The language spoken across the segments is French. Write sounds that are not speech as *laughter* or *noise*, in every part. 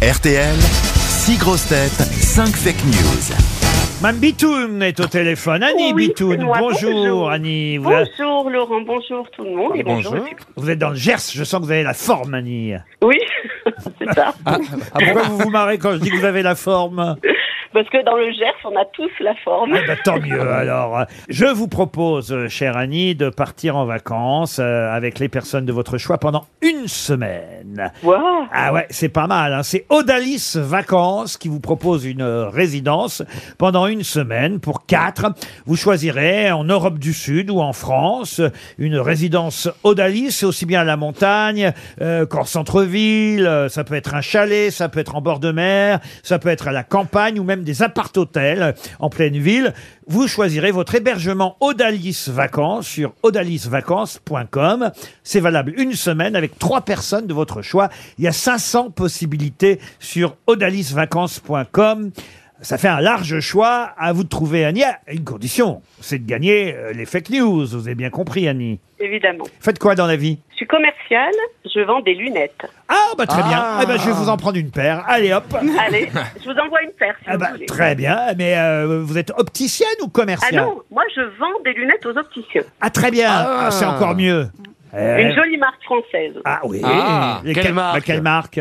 RTL, 6 grosses têtes, 5 fake news. Mme Bitoun est au téléphone. Annie Oui, Bitoun, moi. bonjour, Bonjour. Annie. Vous, Bonjour Laurent, bonjour tout le monde et bonjour. vous êtes dans le Gers, je sens que vous avez la forme, Annie. Oui, *laughs* c'est ça. Pourquoi vous vous marrez quand je dis que vous avez la forme? *laughs* Parce que dans le Gers, on a tous la forme. Ah bah, Tant mieux *laughs* alors. Je vous propose, euh, chère Annie, de partir en vacances euh, avec les personnes de votre choix pendant une semaine. Waouh. Ah ouais, c'est pas mal. Hein. C'est Odalis Vacances qui vous propose une euh, résidence pendant une semaine pour quatre. Vous choisirez en Europe du Sud ou en France une résidence Odalis, aussi bien à la montagne euh, qu'en centre-ville. Euh, Ça peut être un chalet, ça peut être en bord de mer, ça peut être à la campagne ou même des appart-hôtels en pleine ville. Vous choisirez votre hébergement Odalis Vacances sur odalisvacances.com. C'est valable une semaine avec trois personnes de votre choix. Il y a 500 possibilités sur odalisvacances.com. Ça fait un large choix. À vous de trouver, Annie. À Une condition, c'est de gagner euh, les fake news. Vous avez bien compris, Annie. Évidemment. Faites quoi dans la vie? Je suis commerciale, je vends des lunettes. Ah, bah très bien. Eh ben, je vais vous en prendre une paire. Allez, hop. *laughs* Allez, je vous envoie une paire si Ah vous bah, voulez. très bien. Mais euh, vous êtes opticienne ou Ah commerciale non, moi je vends des lunettes aux opticiens. Ah, très bien. Ah, c'est encore mieux. Eh, Une jolie marque française. Ah oui. Ah, Et quelle marque bah, quelle marque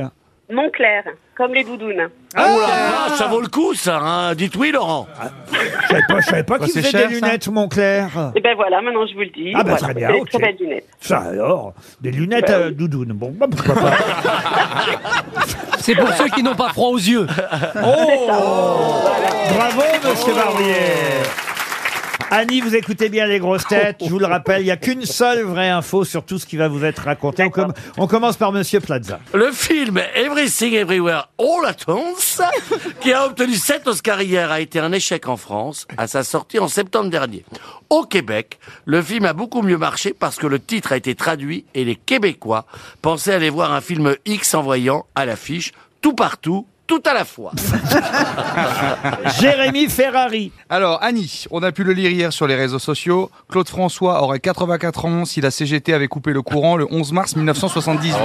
Montclair, comme les doudounes. Ah, Ah, ça vaut le coup, ça. Hein. Dites oui, Laurent. Je savais pas, je savais pas qu'il c'est faisait cher, des ça lunettes, Montclair. Et ben voilà, maintenant je vous le dis. Ah bah, Voilà, très bien, c'est des ok. Très belles lunettes. Ça alors, des lunettes Bah euh, doudoune. Bon, bah, pourquoi pas. *laughs* C'est pour ceux qui n'ont pas froid aux yeux. Oh Bravo, monsieur Barbier Annie, vous écoutez bien les grosses têtes. Je vous le rappelle, il n'y a qu'une seule vraie info sur tout ce qui va vous être raconté. On, com- on commence par monsieur Plaza. Le film Everything Everywhere All at Once, qui a obtenu 7 Oscars hier, a été un échec en France à sa sortie en septembre dernier. Au Québec, le film a beaucoup mieux marché parce que le titre a été traduit et les Québécois pensaient aller voir un film X en voyant à l'affiche tout partout, tout à la fois. *laughs* Jérémy Ferrari. Alors, Annie, on a pu le lire hier sur les réseaux sociaux. Claude François aurait 84 ans si la CGT avait coupé le courant le 11 mars 1978. *laughs*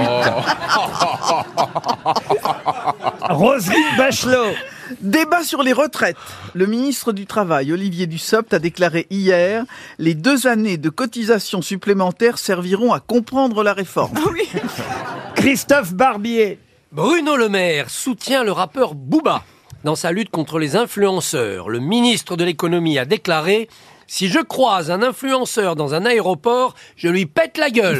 Roselyne Bachelot. Débat sur les retraites. Le ministre du Travail, Olivier Dussopt, a déclaré hier les deux années de cotisation supplémentaires serviront à comprendre la réforme. Christophe Barbier. Bruno Le Maire soutient le rappeur Booba. Dans sa lutte contre les influenceurs, le ministre de l'économie a déclaré Si je croise un influenceur dans un aéroport, je lui pète la gueule.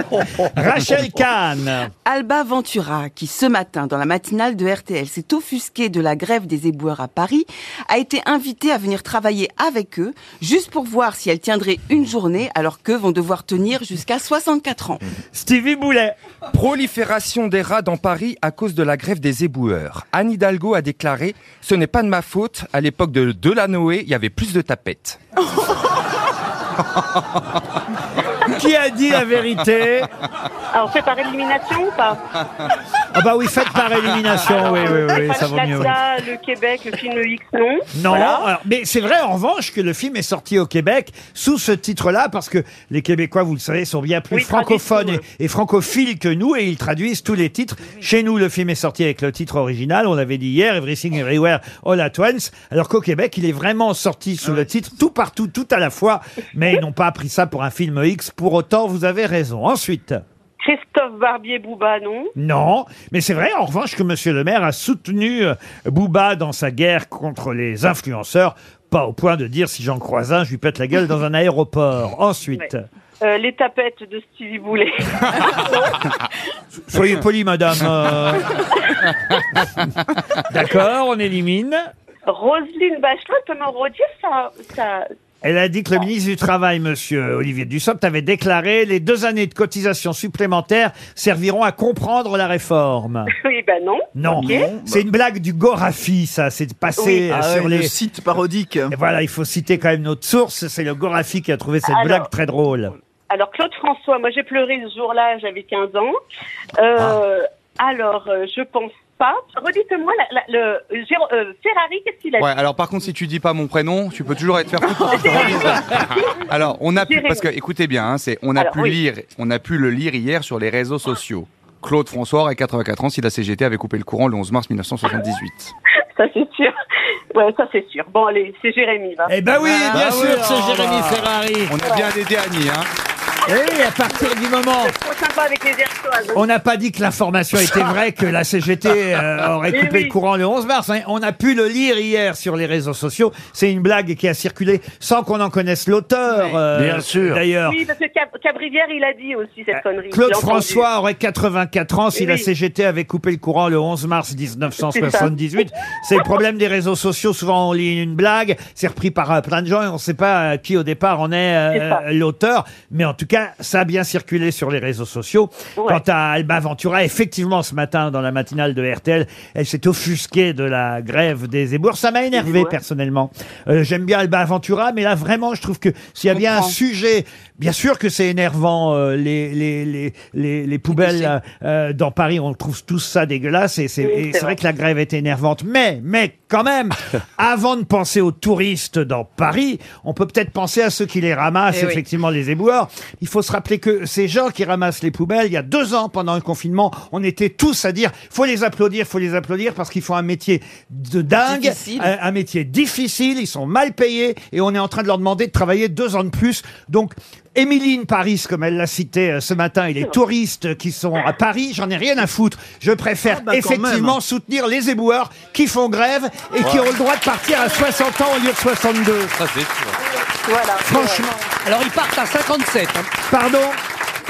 *laughs* Rachel Kahn. Alba Ventura, qui ce matin, dans la matinale de RTL, s'est offusquée de la grève des éboueurs à Paris, a été invitée à venir travailler avec eux, juste pour voir si elle tiendrait une journée, alors qu'eux vont devoir tenir jusqu'à 64 ans. Stevie Boulet. Prolifération des rats dans Paris à cause de la grève des éboueurs. Anne Hidalgo a déclaré « Ce n'est pas de ma faute, à l'époque de Delanoë, il y avait plus de tapettes. ハハハハ! Qui a dit la vérité Alors, c'est par élimination ou pas Ah bah oui, faites par élimination. Oui, oui, oui, ça vaut mieux. oui. Le Québec, le film X, non Non, Voilà. alors, mais c'est vrai en revanche que le film est sorti au Québec sous ce titre-là parce que les Québécois, vous le savez, sont bien plus Oui, ils traduisent francophones et, et francophiles que nous et ils traduisent tous les titres. Chez nous, le film est sorti avec le titre original, on l'avait dit hier, Everything Everywhere All at Once, alors qu'au Québec, il est vraiment sorti sous le titre tout partout, tout à la fois, mais ils n'ont pas pris ça pour un film X. Pour autant, vous avez raison. Ensuite. Christophe Barbier-Bouba, non Non, mais c'est vrai en revanche que Monsieur le maire a soutenu euh, Booba dans sa guerre contre les influenceurs, pas au point de dire si j'en croise un, je lui pète la gueule dans un aéroport. Ensuite, Ouais. Euh, les tapettes de Stevie Boulet. *laughs* soyez poli, madame. euh. *laughs* D'accord, on élimine. Roselyne Bachelot, me redire ça, ça... Elle a dit que le ministre du Travail, Monsieur Olivier Dussopt, avait déclaré les deux années de cotisation supplémentaires serviront à comprendre la réforme. *laughs* Oui, ben non. Non, Ok. c'est une blague du Gorafi, ça. C'est passé Oui. euh, Ah sur ouais, les Le site parodique. Et voilà, il faut citer quand même notre source. C'est le Gorafi qui a trouvé cette Alors. blague très drôle. Alors, Claude François, moi j'ai pleuré ce jour-là, j'avais 15 ans. Euh, Alors, euh, je pense pas. Redites-moi, la- la- le Géro- euh, Ferrari, qu'est-ce qu'il a dit Ouais, alors par contre, si tu dis pas mon prénom, tu peux toujours être faire foutre. *laughs* Alors, on a pu, Jérémy. parce que écoutez bien, hein, c'est, on a Alors, pu oui. lire, on a pu le lire hier sur les réseaux sociaux. Claude François aurait 84 ans si la CGT avait coupé le courant le 11 mars 1978. Ça, c'est sûr. Ouais, ça, c'est sûr. Bon, allez, c'est Jérémy, va. Eh ben oui, Ah, bien sûr, oui, c'est oh Jérémy. Ferrari. On a bien aidé Annie, hein. Eh oui, à partir du moment Trop sympa avec les Hertoises. On n'a pas dit que l'information était vraie, que la CGT *laughs* euh, aurait coupé oui. le courant le 11 mars. hein. On a pu le lire hier sur les réseaux sociaux. C'est une blague qui a circulé sans qu'on en connaisse l'auteur. euh, Bien sûr. D'ailleurs, Oui, parce que Cab- Cabrivière, il a dit aussi cette connerie. Claude entendu. François aurait 84 ans si Oui, la. CGT avait coupé le courant le 11 mars 1978. C'est le problème des réseaux sociaux. Souvent, on lit une blague, c'est repris par euh, plein de gens et on ne sait pas euh, qui au départ en est euh, C'est ça. l'auteur. Mais en tout cas, ça a bien circulé sur les réseaux sociaux. Quant à Alba Ventura, effectivement, ce matin, dans la matinale de RTL, elle s'est offusquée de la grève des éboueurs. Ça m'a énervé, personnellement. Euh, J'aime bien Alba Ventura, mais là, vraiment, je trouve que s'il y a bien un sujet, bien sûr que c'est énervant, euh, les, les, les, les, les poubelles euh, euh, dans Paris, on trouve tous ça dégueulasse, et c'est et c'est vrai vrai. que la grève est énervante. Mais, mais quand même, *laughs* avant de penser aux touristes dans Paris, on peut peut-être penser à ceux qui les ramassent, Eh oui. effectivement, les éboueurs. Il faut se rappeler que ces gens qui ramassent les poubelles, il y a deux ans, pendant le confinement, on était tous à dire, faut les applaudir, faut les applaudir, parce qu'ils font un métier de dingue, Difficile. un, un métier difficile, ils sont mal payés, et on est en train de leur demander de travailler deux ans de plus. Donc, Émiline Paris, comme elle l'a cité euh, ce matin, et les touristes qui sont à Paris, j'en ai rien à foutre. Je préfère Ah bah, quand effectivement même. soutenir les éboueurs qui font grève et qui ont le droit de partir à 60 ans au lieu de 62. Ça, c'est sûr. Voilà. Franchement. Alors ils partent à 57. hein. Pardon?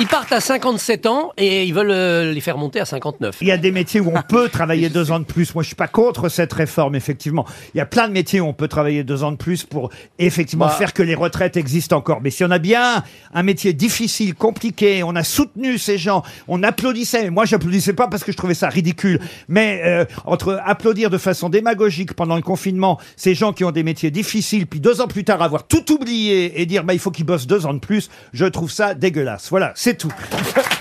Ils partent à 57 ans et ils veulent euh, les faire monter à 59. Il y a des métiers où on peut travailler deux ans de plus. Moi, je suis pas contre cette réforme, effectivement. Il y a plein de métiers où on peut travailler deux ans de plus pour effectivement Bah. faire que les retraites existent encore. Mais si on a bien un métier difficile, compliqué, on a soutenu ces gens, on applaudissait. Moi, j'applaudissais pas parce que je trouvais ça ridicule. Mais euh, entre applaudir de façon démagogique pendant le confinement ces gens qui ont des métiers difficiles, puis deux ans plus tard avoir tout oublié et dire bah il faut qu'ils bossent deux ans de plus, je trouve ça dégueulasse. Voilà, tout. *laughs*